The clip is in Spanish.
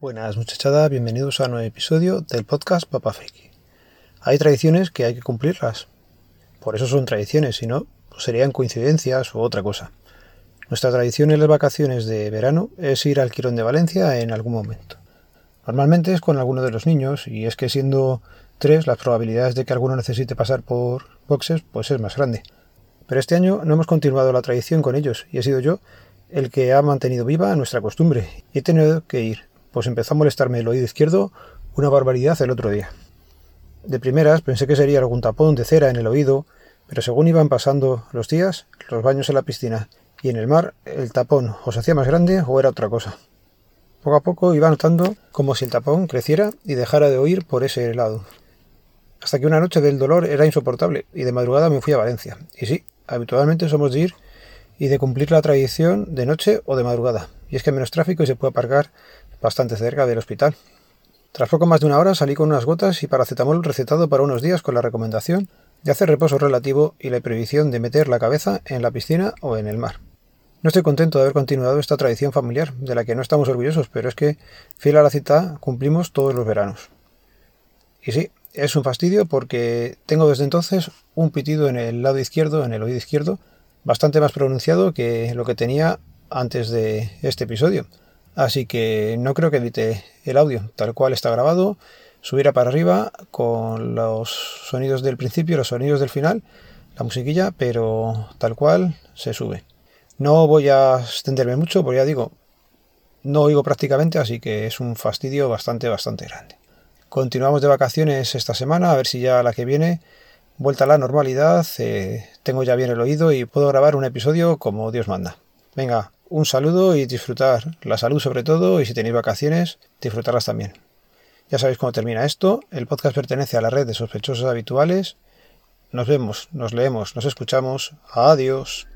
Buenas muchachada, bienvenidos a un nuevo episodio del podcast Papa Friki. Hay tradiciones que hay que cumplirlas. Por eso son tradiciones, si no, pues serían coincidencias u otra cosa. Nuestra tradición en las vacaciones de verano es ir al Quirón de Valencia en algún momento. Normalmente es con alguno de los niños, y es que siendo tres, las probabilidades de que alguno necesite pasar por boxes, pues es más grande. Pero este año no hemos continuado la tradición con ellos, y he sido yo el que ha mantenido viva nuestra costumbre, y he tenido que ir pues empezó a molestarme el oído izquierdo una barbaridad el otro día. De primeras pensé que sería algún tapón de cera en el oído, pero según iban pasando los días, los baños en la piscina y en el mar, el tapón o se hacía más grande o era otra cosa. Poco a poco iba notando como si el tapón creciera y dejara de oír por ese lado. Hasta que una noche del dolor era insoportable y de madrugada me fui a Valencia. Y sí, habitualmente somos de ir y de cumplir la tradición de noche o de madrugada. Y es que menos tráfico y se puede aparcar bastante cerca del hospital. Tras poco más de una hora salí con unas gotas y paracetamol recetado para unos días con la recomendación de hacer reposo relativo y la prohibición de meter la cabeza en la piscina o en el mar. No estoy contento de haber continuado esta tradición familiar, de la que no estamos orgullosos, pero es que, fiel a la cita, cumplimos todos los veranos. Y sí, es un fastidio porque tengo desde entonces un pitido en el lado izquierdo, en el oído izquierdo, bastante más pronunciado que lo que tenía antes de este episodio. Así que no creo que edite el audio, tal cual está grabado. Subirá para arriba con los sonidos del principio, los sonidos del final, la musiquilla, pero tal cual se sube. No voy a extenderme mucho, porque ya digo, no oigo prácticamente, así que es un fastidio bastante, bastante grande. Continuamos de vacaciones esta semana, a ver si ya la que viene, vuelta a la normalidad, eh, tengo ya bien el oído y puedo grabar un episodio como Dios manda. Venga, un saludo y disfrutar. La salud sobre todo y si tenéis vacaciones, disfrutarlas también. Ya sabéis cómo termina esto. El podcast pertenece a la red de sospechosos habituales. Nos vemos, nos leemos, nos escuchamos. Adiós.